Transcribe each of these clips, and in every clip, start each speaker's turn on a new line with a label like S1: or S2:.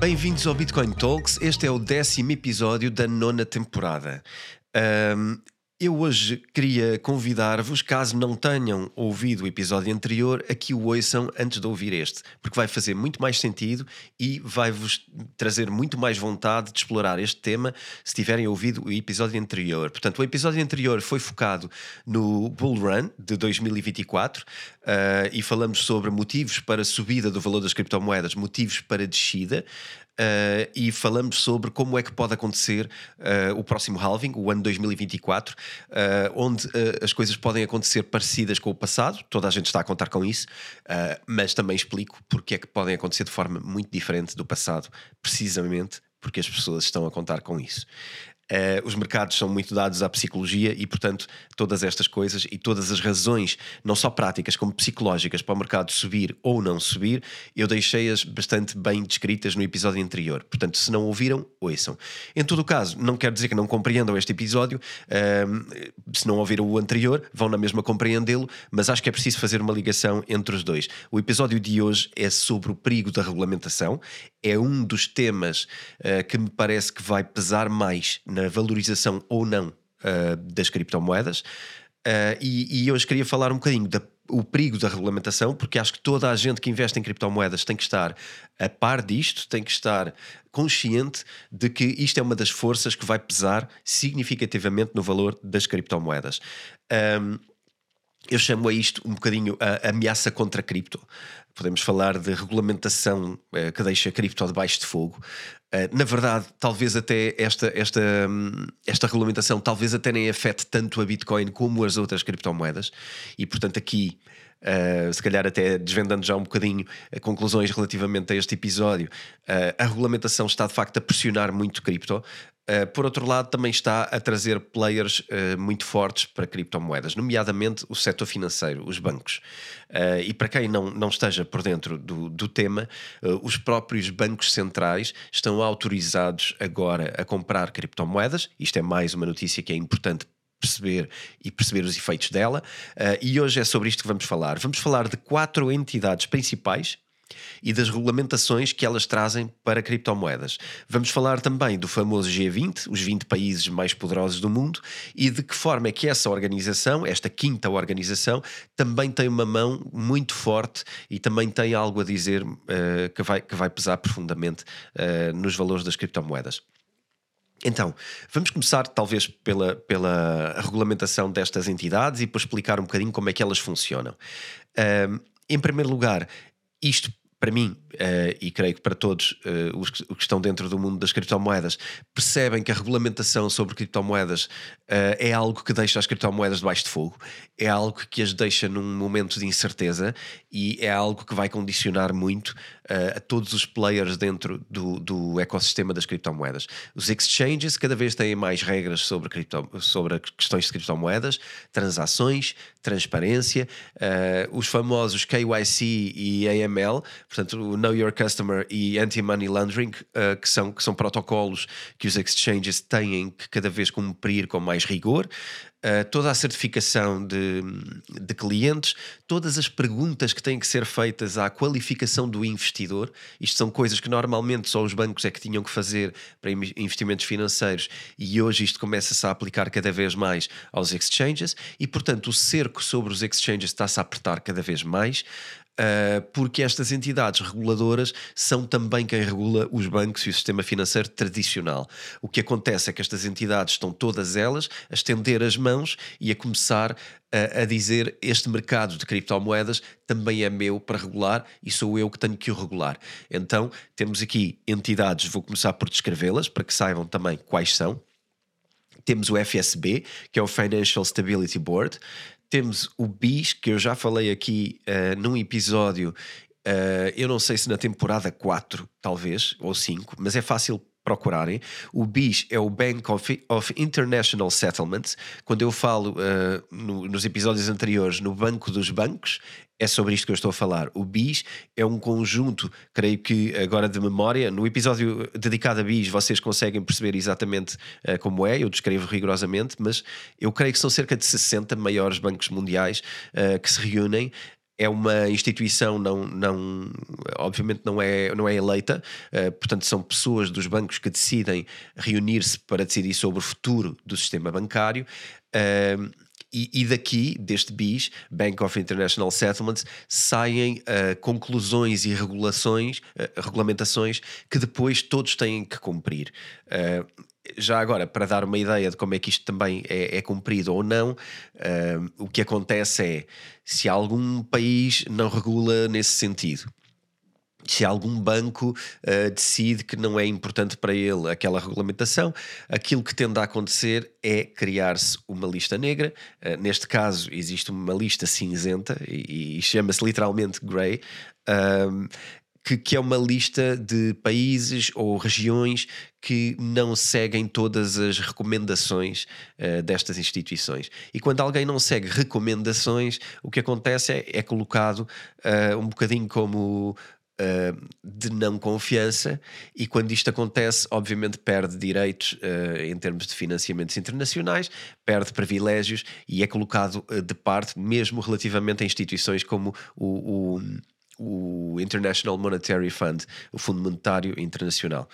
S1: Bem-vindos ao Bitcoin Talks. Este é o décimo episódio da nona temporada. Um, eu hoje queria convidar-vos, caso não tenham ouvido o episódio anterior, a que o ouçam antes de ouvir este, porque vai fazer muito mais sentido e vai-vos trazer muito mais vontade de explorar este tema se tiverem ouvido o episódio anterior. Portanto, o episódio anterior foi focado no Bull Run de 2024 uh, e falamos sobre motivos para subida do valor das criptomoedas, motivos para descida. Uh, e falamos sobre como é que pode acontecer uh, o próximo halving, o ano 2024, uh, onde as coisas podem acontecer parecidas com o passado, toda a gente está a contar com isso, mas também explico porque é que podem acontecer de forma muito diferente do passado, precisamente porque as pessoas estão a contar com isso. Uh, os mercados são muito dados à psicologia e, portanto, todas estas coisas e todas as razões, não só práticas como psicológicas, para o mercado subir ou não subir, eu deixei-as bastante bem descritas no episódio anterior. Portanto, se não ouviram, ouçam. Em todo o caso, não quer dizer que não compreendam este episódio, uh, se não ouviram o anterior, vão na mesma compreendê-lo, mas acho que é preciso fazer uma ligação entre os dois. O episódio de hoje é sobre o perigo da regulamentação, é um dos temas uh, que me parece que vai pesar mais na valorização ou não uh, das criptomoedas. Uh, e, e hoje queria falar um bocadinho da o perigo da regulamentação, porque acho que toda a gente que investe em criptomoedas tem que estar a par disto, tem que estar consciente de que isto é uma das forças que vai pesar significativamente no valor das criptomoedas. Um, eu chamo a isto um bocadinho a ameaça contra a cripto. Podemos falar de regulamentação uh, que deixa a cripto debaixo de fogo. Uh, na verdade, talvez até esta, esta, um, esta regulamentação talvez até nem afete tanto a Bitcoin como as outras criptomoedas. E portanto aqui Uh, se calhar até desvendando já um bocadinho conclusões relativamente a este episódio, uh, a regulamentação está de facto a pressionar muito cripto. Uh, por outro lado, também está a trazer players muito fortes para criptomoedas, nomeadamente o setor financeiro, os bancos. e para quem não, não esteja por dentro do, do tema, os próprios bancos centrais estão autorizados agora a comprar criptomoedas. Isto é mais uma notícia que é importante perceber e perceber os efeitos dela. Uh, e hoje é sobre isto que vamos falar. Vamos falar de quatro entidades principais e das regulamentações que elas trazem para criptomoedas. Vamos falar também do famoso G20, os 20 países mais poderosos do mundo, e de que forma é que essa organização, esta quinta organização, também tem uma mão muito forte e também tem algo a dizer uh, que, vai, que vai pesar profundamente uh, nos valores das criptomoedas. Então, vamos começar talvez pela, pela regulamentação destas entidades e por explicar um bocadinho como é que elas funcionam. Um, em primeiro lugar, isto para mim, uh, e creio que para todos uh, os, que, os, que, estão dentro do mundo das criptomoedas, percebem que a regulamentação sobre criptomoedas uh, é algo que deixa as criptomoedas debaixo de fogo, é algo que as deixa num momento de incerteza e é algo que vai condicionar muito a todos os players dentro do, do ecossistema das criptomoedas. Os exchanges cada vez têm mais regras sobre, cripto, sobre questões de criptomoedas, transações, transparência, os famosos KYC e AML portanto, o Know Your Customer e Anti-Money Laundering, uh, que, são, que são protocolos que os exchanges têm que cada vez cumprir com mais rigor. Uh, toda a certificação de, de clientes, todas as perguntas que têm que ser feitas à qualificação do investidor. Isto são coisas que normalmente só os bancos é que tinham que fazer para investimentos financeiros e hoje isto começa-se a aplicar cada vez mais aos exchanges e, portanto, o cerco sobre os exchanges está-se a apertar cada vez mais. Uh, porque estas entidades reguladoras são também quem regula os bancos e o sistema financeiro tradicional. O que acontece é que estas entidades estão todas elas a estender as mãos e a começar a, a dizer este mercado de criptomoedas também é meu para regular e sou eu que tenho que o regular. Então temos aqui entidades, vou começar por descrevê-las para que saibam também quais são. Temos o FSB, que é o Financial Stability Board, temos o BIS, que eu já falei aqui uh, num episódio, uh, eu não sei se na temporada 4, talvez, ou 5, mas é fácil procurarem. O BIS é o Bank of, of International Settlements. Quando eu falo uh, no, nos episódios anteriores no Banco dos Bancos, é sobre isto que eu estou a falar. O BIS é um conjunto, creio que agora de memória, no episódio dedicado a BIS vocês conseguem perceber exatamente uh, como é, eu descrevo rigorosamente, mas eu creio que são cerca de 60 maiores bancos mundiais uh, que se reúnem é uma instituição não, não obviamente não é, não é eleita, uh, portanto são pessoas dos bancos que decidem reunir-se para decidir sobre o futuro do sistema bancário. Uh, e, e, daqui, deste BIS, Bank of International Settlements, saem uh, conclusões e regulações, uh, regulamentações que depois todos têm que cumprir. Uh, já agora, para dar uma ideia de como é que isto também é, é cumprido ou não, o que acontece é se algum país não regula nesse sentido, se algum banco uh, decide que não é importante para ele aquela regulamentação, aquilo que tende a acontecer é criar-se uma lista negra. Uh, neste caso, existe uma lista cinzenta e, e chama-se literalmente grey. Um, que, que, é uma lista de países ou regiões que não seguem todas as recomendações uh, destas instituições. E quando alguém não segue recomendações, o que acontece é, é colocado uh, um bocadinho como uh, de não confiança, e quando isto acontece, obviamente perde direitos em termos de financiamentos internacionais, perde privilégios e é colocado de parte, mesmo relativamente a instituições como o, o o International Monetary Fund, o Fundo Monetário Internacional.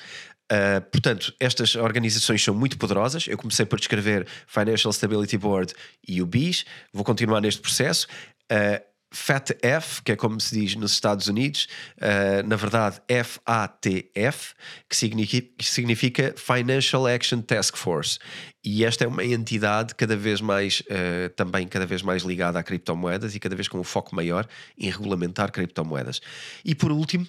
S1: Uh, portanto, estas organizações são muito poderosas. Eu comecei por descrever Financial Stability Board e o BIS, vou continuar neste processo. Uh, FATF, que é como se diz nos Estados Unidos, uh, na verdade FATF, que significa, que significa, Financial Action Task Force. E esta é uma entidade cada vez mais, uh, também cada vez mais ligada a criptomoedas e cada vez com um foco maior em regulamentar criptomoedas. E por último,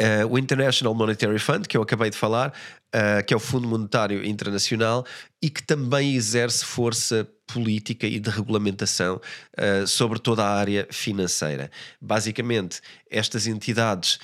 S1: Uh, o International Monetary Fund, que eu acabei de falar, uh, que é o Fundo Monetário Internacional e que também exerce força política e de regulamentação uh, sobre toda a área financeira. Basicamente, estas entidades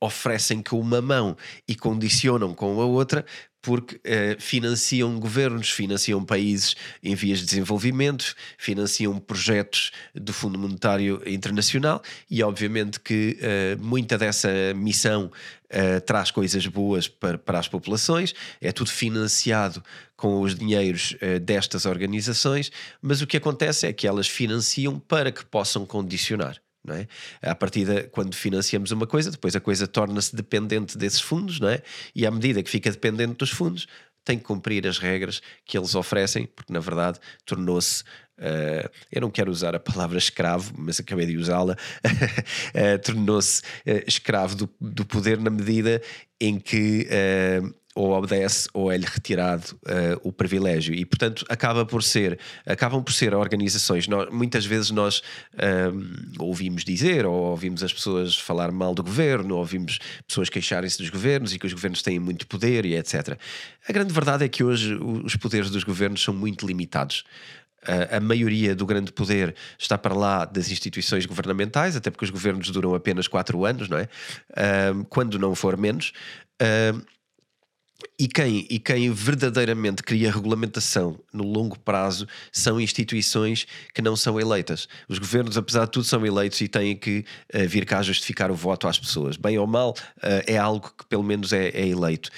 S1: oferecem com uma mão e condicionam com a outra porque uh, financiam governos, financiam países em vias de desenvolvimento, financiam projetos do Fundo Monetário Internacional e, obviamente, que uh, muita dessa missão uh, traz coisas boas para, para as populações, é tudo financiado com os dinheiros destas organizações, mas o que acontece é que elas financiam para que possam condicionar. Não é? À partida, quando financiamos uma coisa, depois a coisa torna-se dependente desses fundos, não é? e à medida que fica dependente dos fundos, tem que cumprir as regras que eles oferecem, porque na verdade tornou-se. Uh, eu não quero usar a palavra escravo, mas acabei de usá-la. uh, tornou-se uh, escravo do, do, poder na medida em que ou obedece ou é-lhe retirado uh, o privilégio e portanto acaba por ser acabam por ser organizações nós, muitas vezes nós ehm, ouvimos dizer ou ouvimos as pessoas falar mal do governo ou ouvimos pessoas queixarem-se dos governos e que os governos têm muito poder e etc a grande verdade é que hoje os poderes dos governos são muito limitados a maioria do grande poder está para lá das instituições governamentais, até porque os governos duram apenas quatro anos, não é? Ehm, quando não for menos. Ehm, e quem, e quem verdadeiramente cria regulamentação no longo prazo são instituições que não são eleitas. Os governos, apesar de tudo, são eleitos e têm que uh, vir cá justificar o voto às pessoas. Bem ou mal, uh, é algo que pelo menos é, é eleito.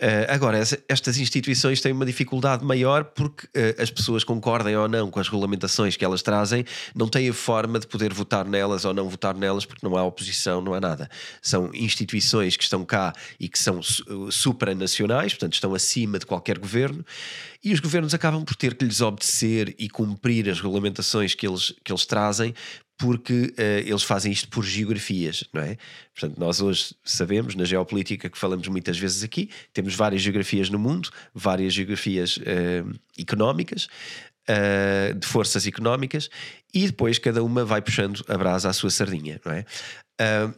S1: Uh, agora, estas instituições têm uma dificuldade maior porque uh, as pessoas concordem ou não com as regulamentações que elas trazem, não têm a forma de poder votar nelas ou não votar nelas porque não há oposição, não há nada. São instituições que estão cá e que são supranacionais, portanto estão acima de qualquer governo, e os governos acabam por ter que lhes obedecer e cumprir as regulamentações que eles, que eles trazem porque uh, eles fazem isto por geografias, não é? Portanto, nós hoje sabemos, na geopolítica que falamos muitas vezes aqui, temos várias geografias no mundo, várias geografias uh, económicas, uh, de forças económicas, e depois cada uma vai puxando a brasa à sua sardinha, não é?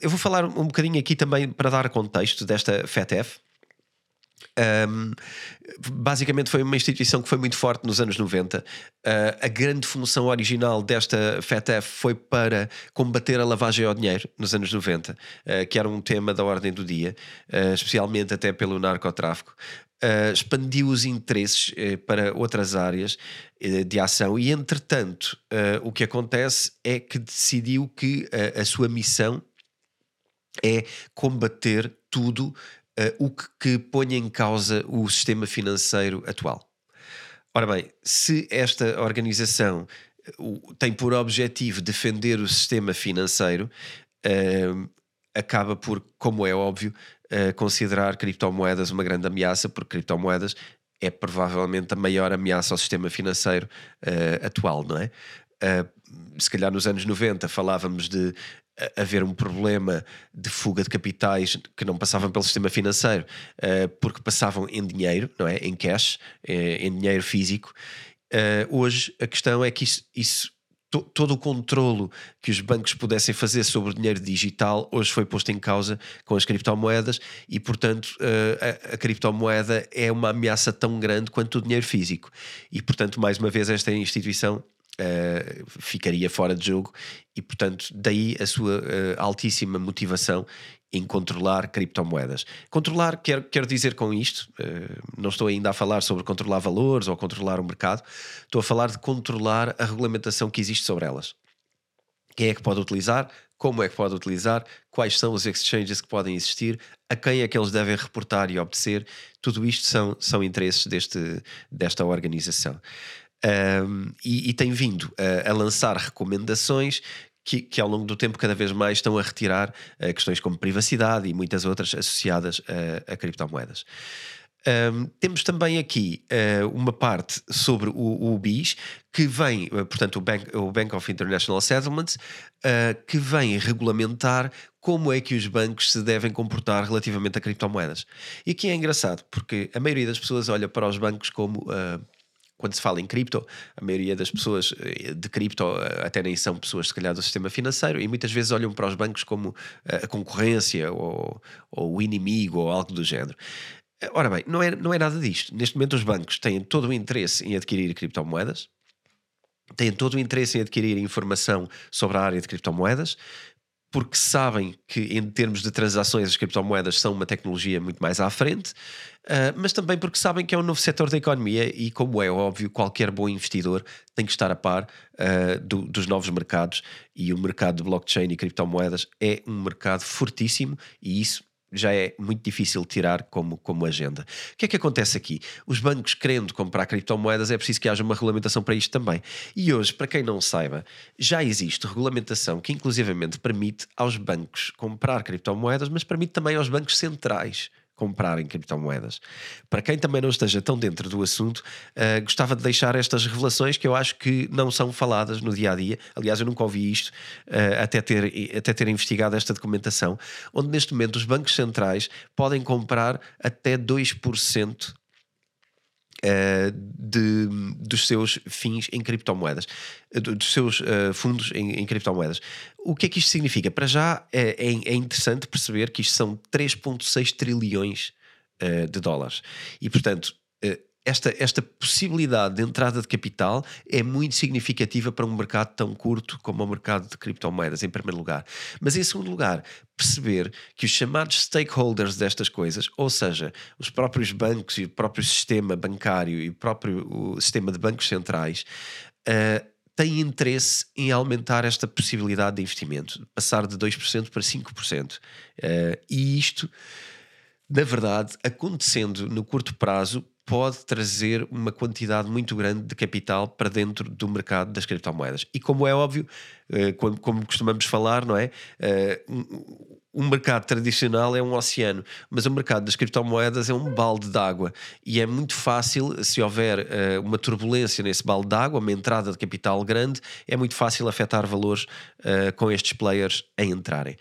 S1: eu vou falar um bocadinho aqui também para dar contexto desta FETF, um, basicamente foi uma instituição que foi muito forte nos anos 90. Uh, a grande função original desta FETF foi para combater a lavagem ao dinheiro nos anos 90, uh, que era um tema da ordem do dia, uh, especialmente até pelo narcotráfico. expandiu os interesses para outras áreas de ação e, entretanto, o que acontece é que decidiu que a sua missão é combater tudo uh, o que, que põe em causa o sistema financeiro atual. Ora bem, se esta organização tem por objetivo defender o sistema financeiro, uh, acaba por, como é óbvio, uh, considerar criptomoedas uma grande ameaça, porque criptomoedas é provavelmente a maior ameaça ao sistema financeiro uh, atual, não é? se calhar nos anos 90 falávamos de haver um problema de fuga de capitais que não passavam pelo sistema financeiro porque passavam em dinheiro, não é? Em cash, em dinheiro físico Uh, hoje a questão é que isso, isso to, todo o controlo que os bancos pudessem fazer sobre o dinheiro digital hoje foi posto em causa com as criptomoedas e, portanto, a, a, criptomoeda é uma ameaça tão grande quanto o dinheiro físico. E, portanto, mais uma vez, esta instituição Uh, ficaria fora de jogo e, portanto, daí a sua uh, altíssima motivação em controlar criptomoedas. Controlar, quero, quero dizer com isto, uh, não estou ainda a falar sobre controlar valores ou controlar o mercado, estou a falar de controlar a regulamentação que existe sobre elas. Quem é que pode utilizar? Como é que pode utilizar? Quais são os exchanges que podem existir? A quem é que eles devem reportar e obedecer? Tudo isto são, são interesses deste, desta organização. Um, e, e, tem vindo a, a, lançar recomendações que, que, ao longo do tempo cada vez mais estão a retirar uh, questões como privacidade e muitas outras associadas a, a criptomoedas. Um, temos também aqui uh, uma parte sobre o, o BIS, que vem, uh, portanto, o Bank, o Bank of International Settlements, uh, que vem regulamentar como é que os bancos se devem comportar relativamente a criptomoedas. E aqui é engraçado, porque a maioria das pessoas olha para os bancos como quando se fala em cripto, a maioria das pessoas eh, de cripto eh, até nem são pessoas, se calhar, do sistema financeiro e muitas vezes olham para os bancos como eh, a concorrência ou, ou o inimigo ou algo do género. Ora bem, não é, não é nada disto. Neste momento, os bancos têm todo o interesse em adquirir criptomoedas, têm todo o interesse em adquirir informação sobre a área de criptomoedas, porque sabem que, em termos de transações, as criptomoedas são uma tecnologia muito mais à frente, uh, mas também porque sabem que é um novo setor da economia e, como é óbvio, qualquer bom investidor tem que estar a par do, dos novos mercados e o mercado de blockchain e criptomoedas é um mercado fortíssimo e isso já é muito difícil tirar como, como agenda. O que é que acontece aqui? Os bancos querendo comprar criptomoedas é preciso que haja uma regulamentação para isto também. E hoje, para quem não saiba, já existe regulamentação que inclusivamente permite aos bancos comprar criptomoedas, mas permite também aos bancos centrais comprarem criptomoedas. Para quem também não esteja tão dentro do assunto, uh, gostava de deixar estas revelações que eu acho que não são faladas no dia a dia. Aliás, eu nunca ouvi isto uh, até, ter, até ter investigado esta documentação, onde neste momento os bancos centrais podem comprar até 2% Uh, de, dos seus fins em criptomoedas, dos seus uh, fundos em, em, criptomoedas. O que é que isto significa? Para já é, é, é interessante perceber que isto são 3,6 trilhões uh, de dólares. E, portanto, esta, esta possibilidade de entrada de capital é muito significativa para um mercado tão curto como o mercado de criptomoedas, em primeiro lugar. Mas, em segundo lugar, perceber que os chamados stakeholders destas coisas, ou seja, os próprios bancos e o próprio sistema bancário e o próprio o sistema de bancos centrais, uh, têm interesse em aumentar esta possibilidade de investimento, passar de 2% para 5%. Uh, eh, e isto, na verdade, acontecendo no curto prazo, pode trazer uma quantidade muito grande de capital para dentro do mercado das criptomoedas. E como é óbvio, eh, como costumamos falar, não é? Eh, um mercado tradicional é um oceano, mas o mercado das criptomoedas é um balde d'água e é muito fácil, se houver uh, uma turbulência nesse balde d'água, uma entrada de capital grande, é muito fácil afetar valores uh, com estes players a entrarem.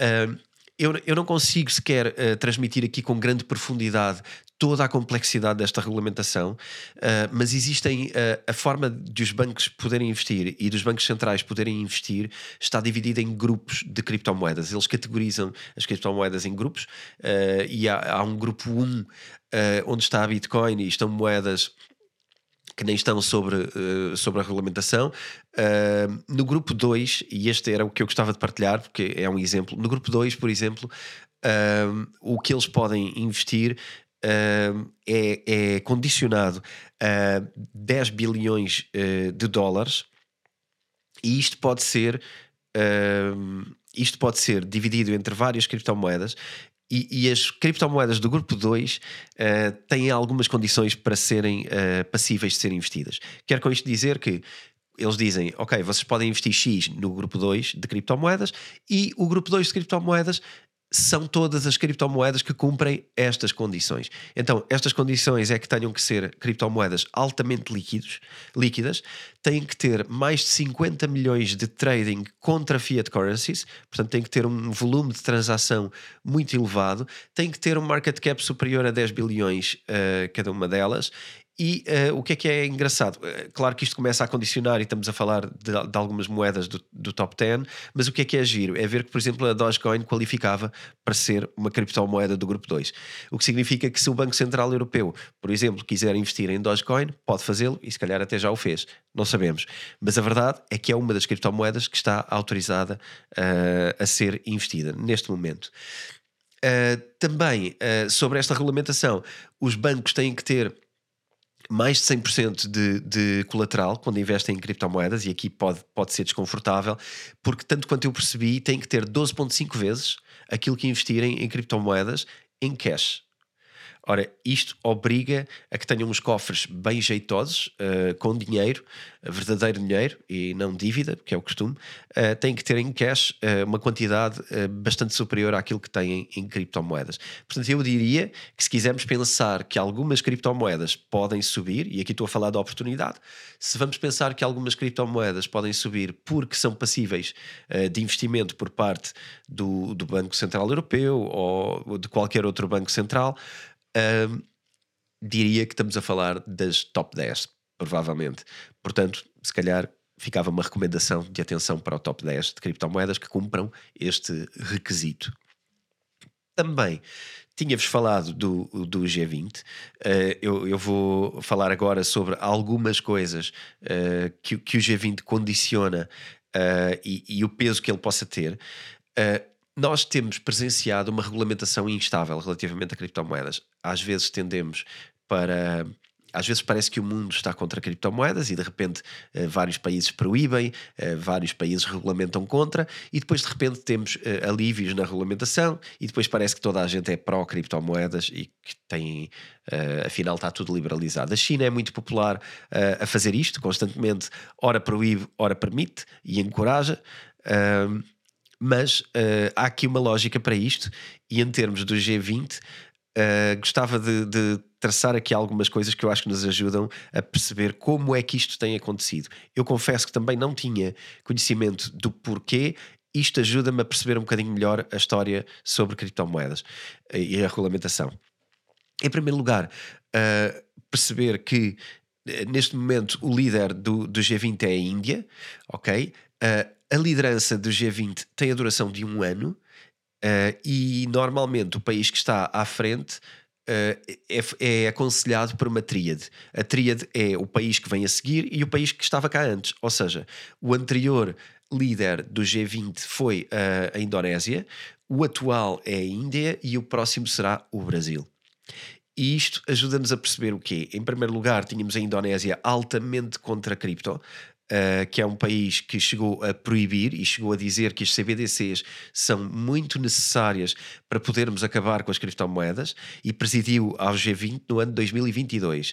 S1: Uh, eu, eu não consigo sequer transmitir aqui com grande profundidade toda a complexidade desta regulamentação, uh, mas existem uh, a forma de os bancos poderem investir e dos bancos centrais poderem investir está dividida em grupos de criptomoedas. Eles categorizam as criptomoedas em grupos e há, há, um grupo 1 onde está a Bitcoin e estão moedas que nem estão sobre, uh, sobre a regulamentação. Uh, no grupo 2, e este era o que eu gostava de partilhar, porque é um exemplo, no grupo 2, por exemplo, uh, o que eles podem investir é, é, condicionado a 10 bilhões de dólares, e isto pode ser. isto pode ser dividido entre várias criptomoedas e, e, as criptomoedas do grupo 2 uh, eh, têm algumas condições para serem uh, passíveis de serem investidas. Quero com isto dizer que eles dizem, ok, vocês podem investir X no grupo 2 de criptomoedas e o grupo 2 de criptomoedas são todas as criptomoedas que cumprem estas condições. Então, estas condições é que tenham que ser criptomoedas altamente líquidos, líquidas, têm que ter mais de 50 milhões de trading contra fiat currencies, portanto, têm que ter um volume de transação muito elevado, têm que ter um market cap superior a 10 bilhões uh, cada uma delas e uh, o que é que é engraçado? Uh, claro que isto começa a condicionar e estamos a falar de, de, algumas moedas do, do top 10, mas o que é que é giro? É ver que, por exemplo, a Dogecoin qualificava para ser uma criptomoeda do grupo 2. O que significa que se o Banco Central Europeu, por exemplo, quiser investir em Dogecoin, pode fazê-lo e se calhar até já o fez. Não sabemos. Mas a verdade é que é uma das criptomoedas que está autorizada uh, a ser investida neste momento. também sobre esta regulamentação, os bancos têm que ter mais de 100% de, de colateral quando investem em criptomoedas, e aqui pode, pode ser desconfortável, porque, tanto quanto eu percebi, tem que ter 12,5 vezes aquilo que investirem em criptomoedas em cash. Ora, isto obriga a que tenham uns cofres bem jeitosos, uh, com dinheiro, verdadeiro dinheiro e não dívida, que é o costume. Uh, têm que ter em cash uh, uma quantidade bastante superior àquilo que têm em criptomoedas. Portanto, eu diria que se quisermos pensar que algumas criptomoedas podem subir, e aqui estou a falar da oportunidade, se vamos pensar que algumas criptomoedas podem subir porque são passíveis de investimento por parte do, do Banco Central Europeu ou de qualquer outro banco central, diria que estamos a falar das top 10, provavelmente. Portanto, se calhar ficava uma recomendação de atenção para o top 10 de criptomoedas que cumpram este requisito. Também tinha-vos falado do, do G20. Uh, ah, eu, eu, vou falar agora sobre algumas coisas uh, que, que, o G20 condiciona uh, e, e, o peso que ele possa ter nós temos presenciado uma regulamentação instável relativamente a criptomoedas. Às vezes tendemos para. Às vezes parece que o mundo está contra criptomoedas e de repente eh, vários países proíbem, eh, vários países regulamentam contra e depois de repente temos eh, alívios na regulamentação e depois parece que toda a gente é pró-criptomoedas e que tem, afinal está tudo liberalizado. A China é muito popular a fazer isto constantemente, ora proíbe, ora permite e encoraja. Mas uh, há aqui uma lógica para isto, e em termos do G20, uh, eh, gostava de, de, traçar aqui algumas coisas que eu acho que nos ajudam a perceber como é que isto tem acontecido. Eu confesso que também não tinha conhecimento do porquê. Isto ajuda-me a perceber um bocadinho melhor a história sobre criptomoedas eh, e a regulamentação. Em primeiro lugar, uh, perceber que neste momento o líder do, do G20 é a Índia, ok? Uh, a liderança do G20 tem a duração de um ano uh, e normalmente o país que está à frente Uh, é, é, aconselhado por uma tríade. A tríade é o país que vem a seguir e o país que estava cá antes. Ou seja, o anterior líder do G20 foi uh, a Indonésia, o atual é a Índia e o próximo será o Brasil. E isto ajuda-nos a perceber o quê? Em primeiro lugar, tínhamos a Indonésia altamente contra a cripto, Uh, que é um país que chegou a proibir e chegou a dizer que as CBDCs são muito necessárias para podermos acabar com as criptomoedas e presidiu ao G20 no ano de 2022.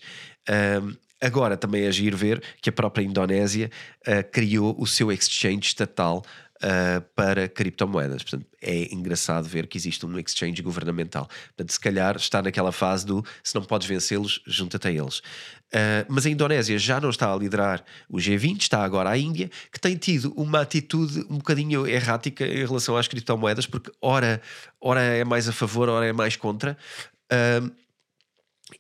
S1: Uh, agora também é agir ver que a própria Indonésia uh, criou o seu exchange estatal uh, para criptomoedas. Portanto, é engraçado ver que existe um exchange governamental. Portanto, se calhar está naquela fase do se não podes vencê-los, junta-te a eles. Uh, mas a Indonésia já não está a liderar o G20, está agora a Índia, que tem tido uma atitude um bocadinho errática em relação às criptomoedas, porque ora, ora é mais a favor, ora é mais contra. Uh,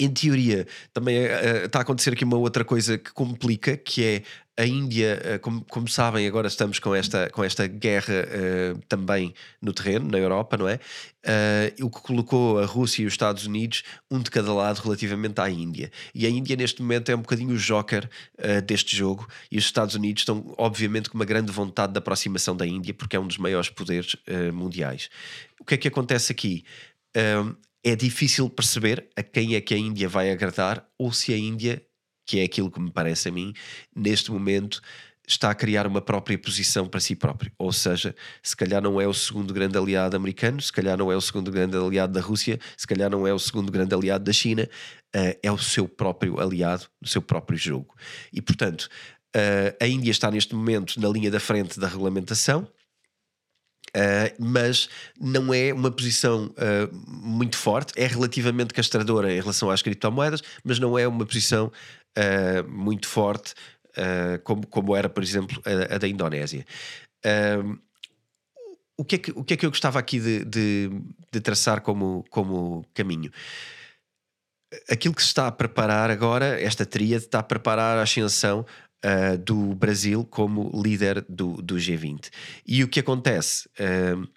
S1: em teoria, também uh, está a acontecer aqui uma outra coisa que complica, que é a Índia, uh, como, como, sabem, agora estamos com esta, com esta guerra uh, também no terreno, na Europa, não é? o que colocou a Rússia e os Estados Unidos um de cada lado relativamente à Índia. E a Índia, neste momento, é um bocadinho o joker deste jogo, e os Estados Unidos estão, obviamente, com uma grande vontade de aproximação da Índia, porque é um dos maiores poderes mundiais. O que é que acontece aqui? É difícil perceber a quem é que a Índia vai agradar ou se a Índia, que é aquilo que me parece a mim, neste momento está a criar uma própria posição para si próprio. Ou seja, se calhar não é o segundo grande aliado americano, se calhar não é o segundo grande aliado da Rússia, se calhar não é o segundo grande aliado da China, uh, é o seu próprio aliado no seu próprio jogo. E portanto, Uh, a Índia está neste momento na linha da frente da regulamentação. Uh, mas não é uma posição uh, muito forte, é relativamente castradora em relação às criptomoedas, mas não é uma posição uh, muito forte como, como era, por exemplo, a, a da Indonésia. o, que é que, o que é que eu gostava aqui de, de, de traçar como, como caminho? Aquilo que se está a preparar agora, esta tríade está a preparar a ascensão uh, do Brasil como líder do, do G20. E o que acontece uh,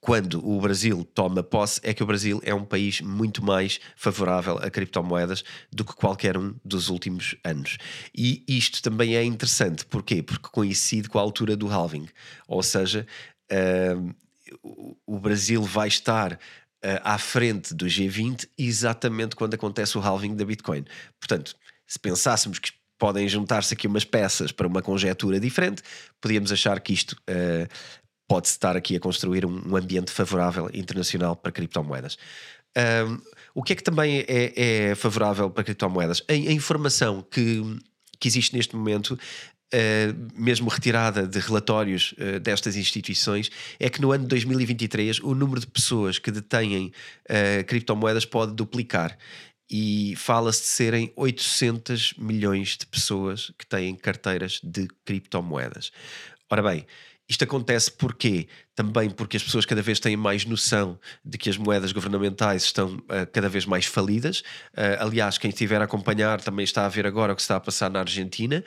S1: quando o Brasil toma posse é que o Brasil é um país muito mais favorável a criptomoedas do que qualquer um dos últimos anos. E isto também é interessante, porquê? Porque coincide com a altura do halving, ou seja, uh, o Brasil vai estar à frente do G20 exatamente quando acontece o halving da Bitcoin. Portanto, se pensássemos que podem juntar-se aqui umas peças para uma conjetura diferente, podíamos achar que isto uh, pode-se estar aqui a construir um, um, ambiente favorável internacional para criptomoedas. Um, o que é que também é, é favorável para criptomoedas? A, a, informação que, que existe neste momento Uh, mesmo retirada de relatórios uh, destas instituições, é que no ano de 2023 o número de pessoas que detêm criptomoedas pode duplicar e fala-se de serem 800 milhões de pessoas que têm carteiras de criptomoedas. Ora bem, isto acontece porquê? Também porque as pessoas cada vez têm mais noção de que as moedas governamentais estão uh, cada vez mais falidas. Uh, aliás, quem estiver a acompanhar também está a ver agora o que está a passar na Argentina,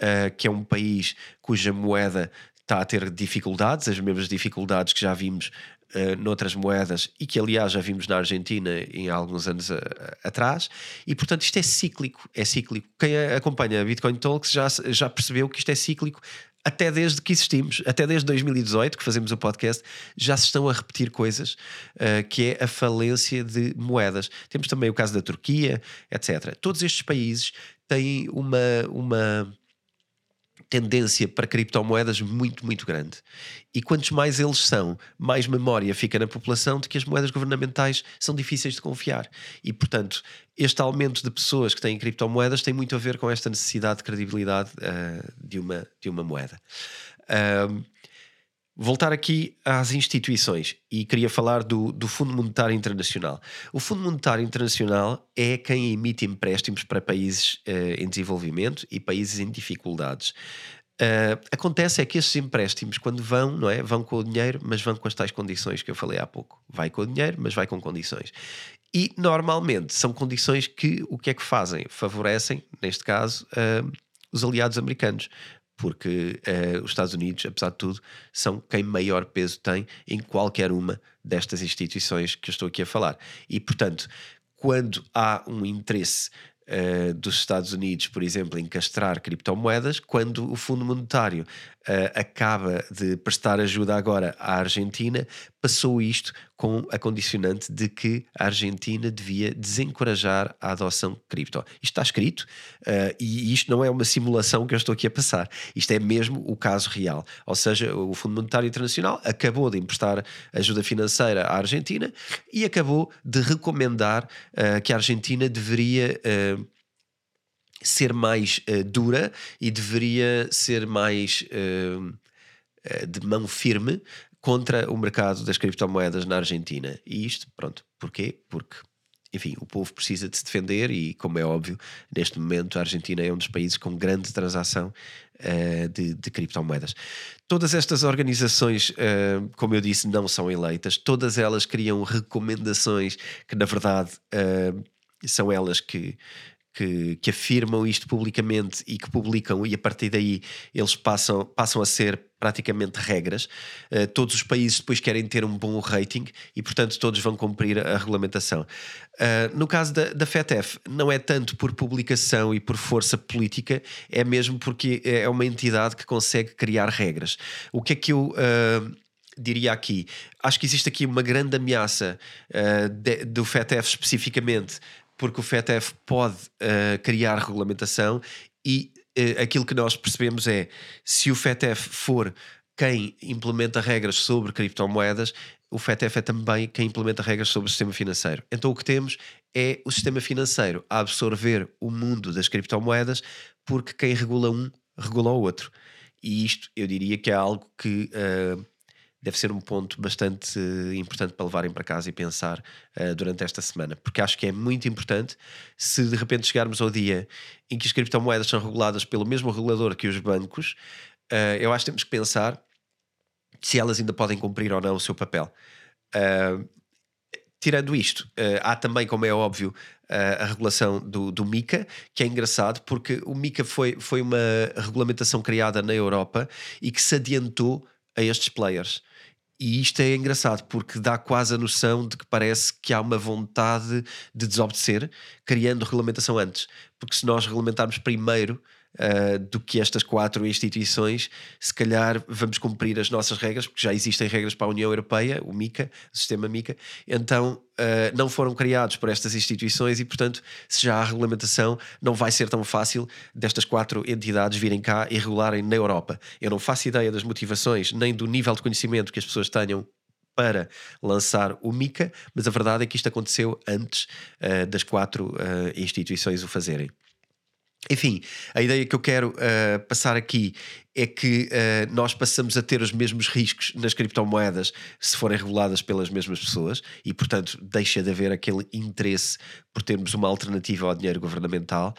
S1: uh, que é um país cuja moeda está a ter dificuldades, as mesmas dificuldades que já vimos uh, noutras moedas e que, aliás, já vimos na Argentina em alguns anos a, a, atrás. E, portanto, isto é cíclico. É cíclico. Quem acompanha a Bitcoin Talks já, já percebeu que isto é cíclico até desde que existimos, até desde 2018 que fazemos o podcast, já se estão a repetir coisas, uh, que é a falência de moedas. Temos também o caso da Turquia, etc. Todos estes países têm uma, uma tendência para criptomoedas muito, muito grande. E quantos mais eles são, mais memória fica na população de que as moedas governamentais são difíceis de confiar. E, portanto, este aumento de pessoas que têm criptomoedas tem muito a ver com esta necessidade de credibilidade uh, de, uma, de uma moeda. Uh, voltar aqui às instituições e queria falar do, do, Fundo Monetário Internacional. O Fundo Monetário Internacional é quem emite empréstimos para países uh, em desenvolvimento e países em dificuldades. Uh, acontece é que esses empréstimos, quando vão, não é? Vão com o dinheiro, mas vão com as tais condições que eu falei há pouco. Vai com o dinheiro, mas vai com condições. E normalmente são condições que o que é que fazem? Favorecem, neste caso, uh, os aliados americanos porque uh, os Estados Unidos, apesar de tudo, são quem maior peso tem em qualquer uma destas instituições que eu estou aqui a falar. E, portanto, quando há um interesse uh, dos Estados Unidos, por exemplo, em castrar criptomoedas, quando o Fundo Monetário uh, acaba de prestar ajuda agora à Argentina, passou isto com a condicionante de que a Argentina devia desencorajar a adoção de cripto. Isto está escrito uh, e isto não é uma simulação que eu estou aqui a passar. Isto é mesmo o caso real. Ou seja, o Fundo Monetário Internacional acabou de emprestar ajuda financeira à Argentina e acabou de recomendar uh, que a Argentina deveria. Uh, ser mais dura e deveria ser mais de mão firme contra o mercado das criptomoedas na Argentina. E isto, pronto, porquê? Porque, enfim, o povo precisa de se defender e, como é óbvio, neste momento a Argentina é um dos países com grande transação uh, de, de, criptomoedas. Todas estas organizações, uh, como eu disse, não são eleitas, todas elas criam recomendações que, na verdade, uh, são elas que que, que, afirmam isto publicamente e que publicam, e a partir daí eles passam, passam a ser praticamente regras. Uh, todos os países depois querem ter um bom rating e, portanto, todos vão cumprir a, regulamentação. Uh, no caso da, da FETF, não é tanto por publicação e por força política, é mesmo porque é uma entidade que consegue criar regras. O que é que eu. Uh, diria aqui, acho que existe aqui uma grande ameaça de, do FETF especificamente porque o FETF pode uh, criar regulamentação e uh, aquilo que nós percebemos é se o FETF for quem implementa regras sobre criptomoedas, o FETF é também quem implementa regras sobre o sistema financeiro. Então o que temos é o sistema financeiro a absorver o mundo das criptomoedas, porque quem regula um regula o outro. E isto eu diria que é algo que uh, deve ser um ponto bastante uh, importante para levarem para casa e pensar uh, durante esta semana, porque acho que é muito importante se de repente chegarmos ao dia em que as criptomoedas são reguladas pelo mesmo regulador que os bancos, eu acho que temos que pensar se elas ainda podem cumprir ou não o seu papel. Uh, tirando isto, uh, há também, como é óbvio, uh, a regulação do, do, MICA, que é engraçado porque o MICA foi, foi uma regulamentação criada na Europa e que se adiantou a estes players. E isto é engraçado porque dá quase a noção de que parece que há uma vontade de desobedecer, criando regulamentação antes. Porque se nós regulamentarmos primeiro uh, do que estas quatro instituições, se calhar vamos cumprir as nossas regras, porque já existem regras para a União Europeia, o MICA, o sistema MICA, então uh, não foram criados por estas instituições e, portanto, se já há regulamentação, não vai ser tão fácil destas quatro entidades virem cá e regularem na Europa. Eu não faço ideia das motivações nem do nível de conhecimento que as pessoas tenham para lançar o MICA, mas a verdade é que isto aconteceu antes uh, das quatro uh, instituições o fazerem. Enfim, a ideia que eu quero uh, passar aqui é que uh, nós passamos a ter os mesmos riscos nas criptomoedas se forem reguladas pelas mesmas pessoas e, portanto, deixa de haver aquele interesse por termos uma alternativa ao dinheiro governamental.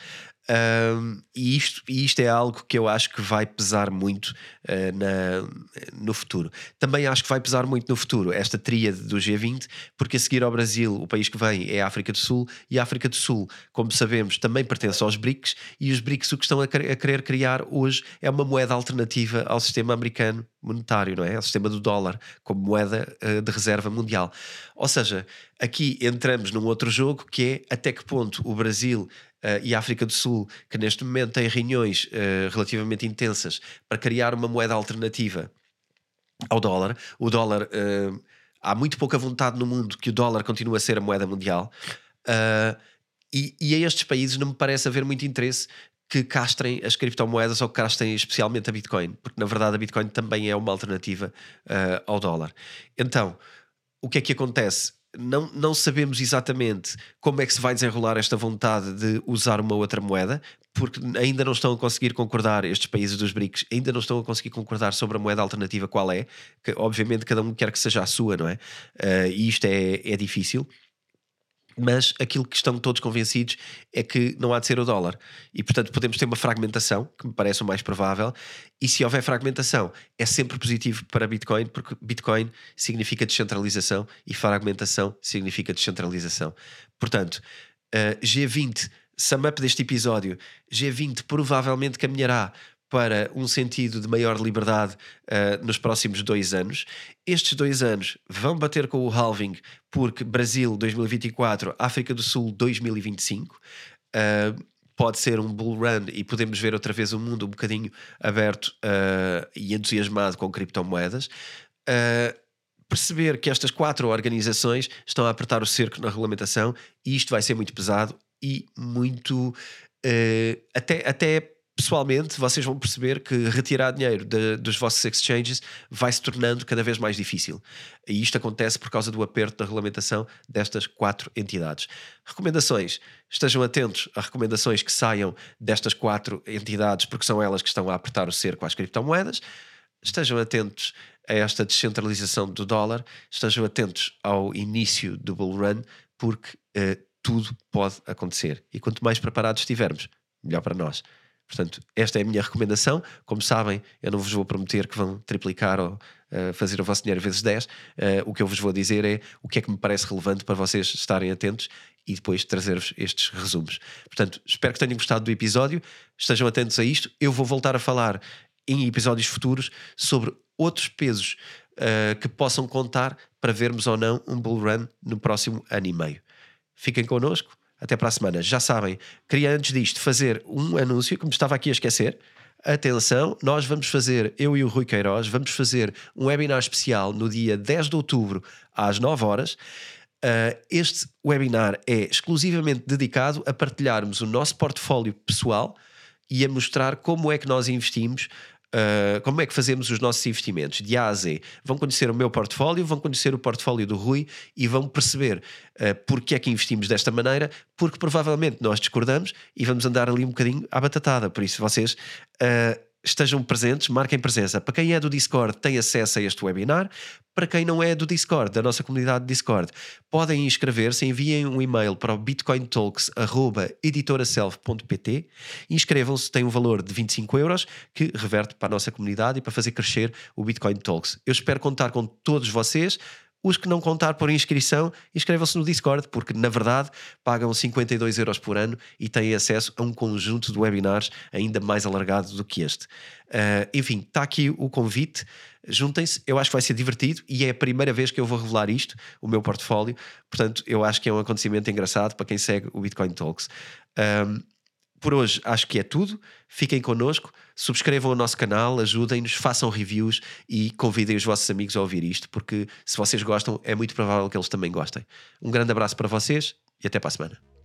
S1: Um, e, isto, e isto é algo que eu acho que vai pesar muito uh, na, no futuro. Também acho que vai pesar muito no futuro esta tríade do G20, porque a seguir ao Brasil, o país que vem é a África do Sul, e a África do Sul, como sabemos, também pertence aos BRICS, e os BRICS o que estão a, a querer criar hoje é uma moeda alternativa ao sistema americano monetário, não é? Ao sistema do dólar, como moeda uh, de reserva mundial. Ou seja, aqui entramos num outro jogo que é até que ponto o Brasil uh, e África do Sul, que neste momento têm reuniões uh, relativamente intensas para criar uma moeda alternativa ao dólar. O dólar, uh, há muito pouca vontade no mundo que o dólar continue a ser a moeda mundial. E, e, a estes países não me parece haver muito interesse que castrem as criptomoedas ou que castrem especialmente a Bitcoin, porque na verdade a Bitcoin também é uma alternativa ao dólar. Então, o que é que acontece? Não, não sabemos exatamente como é que se vai desenrolar esta vontade de usar uma outra moeda, porque ainda não estão a conseguir concordar, estes países dos BRICS ainda não estão a conseguir concordar sobre a moeda alternativa qual é, que obviamente cada um quer que seja a sua, não é? Uh, e isto é, é difícil mas aquilo que estão todos convencidos é que não há de ser o dólar. E, portanto, podemos ter uma fragmentação, que me parece o mais provável, e se houver fragmentação, é sempre positivo para Bitcoin, porque Bitcoin significa descentralização e fragmentação significa descentralização. Portanto, eh, G20, sum up deste episódio, G20 provavelmente caminhará para um sentido de maior liberdade uh, nos próximos dois anos. Estes dois anos vão bater com o halving, porque Brasil 2024, África do Sul 2025. Uh, eh, pode ser um bull run e podemos ver outra vez o mundo um bocadinho aberto uh, e entusiasmado com criptomoedas. perceber que estas quatro organizações estão a apertar o cerco na regulamentação e isto vai ser muito pesado e muito. até, até pessoalmente vocês vão perceber que retirar dinheiro de, dos vossos exchanges vai se tornando cada vez mais difícil. E isto acontece por causa do aperto da regulamentação destas quatro entidades. Recomendações: estejam atentos a recomendações que saiam destas quatro entidades, porque são elas que estão a apertar o cerco às criptomoedas. Estejam atentos a esta descentralização do dólar, estejam atentos ao início do bull run, porque uh, tudo pode acontecer. E quanto mais preparados estivermos, melhor para nós. Portanto, esta é a minha recomendação. Como sabem, eu não vos vou prometer que vão triplicar ou uh, fazer o vosso dinheiro vezes 10. Uh, eh, o que eu vos vou dizer é o que é que me parece relevante para vocês estarem atentos e depois trazer-vos estes resumos. Portanto, espero que tenham gostado do episódio. Estejam atentos a isto. Eu vou voltar a falar em episódios futuros sobre outros pesos uh, que possam contar para vermos ou não um bull run no próximo ano e meio. Fiquem connosco até para a semana. Já sabem, queria antes disto fazer um anúncio que me estava aqui a esquecer. Atenção, nós vamos fazer, eu e o Rui Queiroz, vamos fazer um webinar especial no dia 10 de outubro, às 9 horas. Uh, este webinar é exclusivamente dedicado a partilharmos o nosso portfólio pessoal e a mostrar como é que nós investimos Uh, como é que fazemos os nossos investimentos de A a Z. Vão conhecer o meu portfólio, vão conhecer o portfólio do Rui e vão perceber uh, porque é que investimos desta maneira, porque provavelmente nós discordamos e vamos andar ali um bocadinho à batatada. Por isso, vocês uh, estejam presentes, marquem presença. Para quem é do Discord, tem acesso a este webinar. Para quem não é do Discord, da nossa comunidade Discord, podem inscrever-se, enviem um e-mail para o bitcointalks.editoraself.pt inscrevam-se, tem um valor de 25 euros que reverte para a nossa comunidade e para fazer crescer o Bitcoin Talks. Eu espero contar com todos vocês. Os que não contar por inscrição, inscrevam-se no Discord, porque na verdade pagam 52 euros por ano e têm acesso a um conjunto de webinars ainda mais alargado do que este. Uh, enfim, está aqui o convite. Juntem-se, eu acho que vai ser divertido e é a primeira vez que eu vou revelar isto, o meu portfólio. Portanto, eu acho que é um acontecimento engraçado para quem segue o Bitcoin Talks. Um, por hoje acho que é tudo. Fiquem connosco, subscrevam o nosso canal, ajudem-nos, façam reviews e convidem os vossos amigos a ouvir isto, porque se vocês gostam, é muito provável que eles também gostem. Um grande abraço para vocês e até para a semana.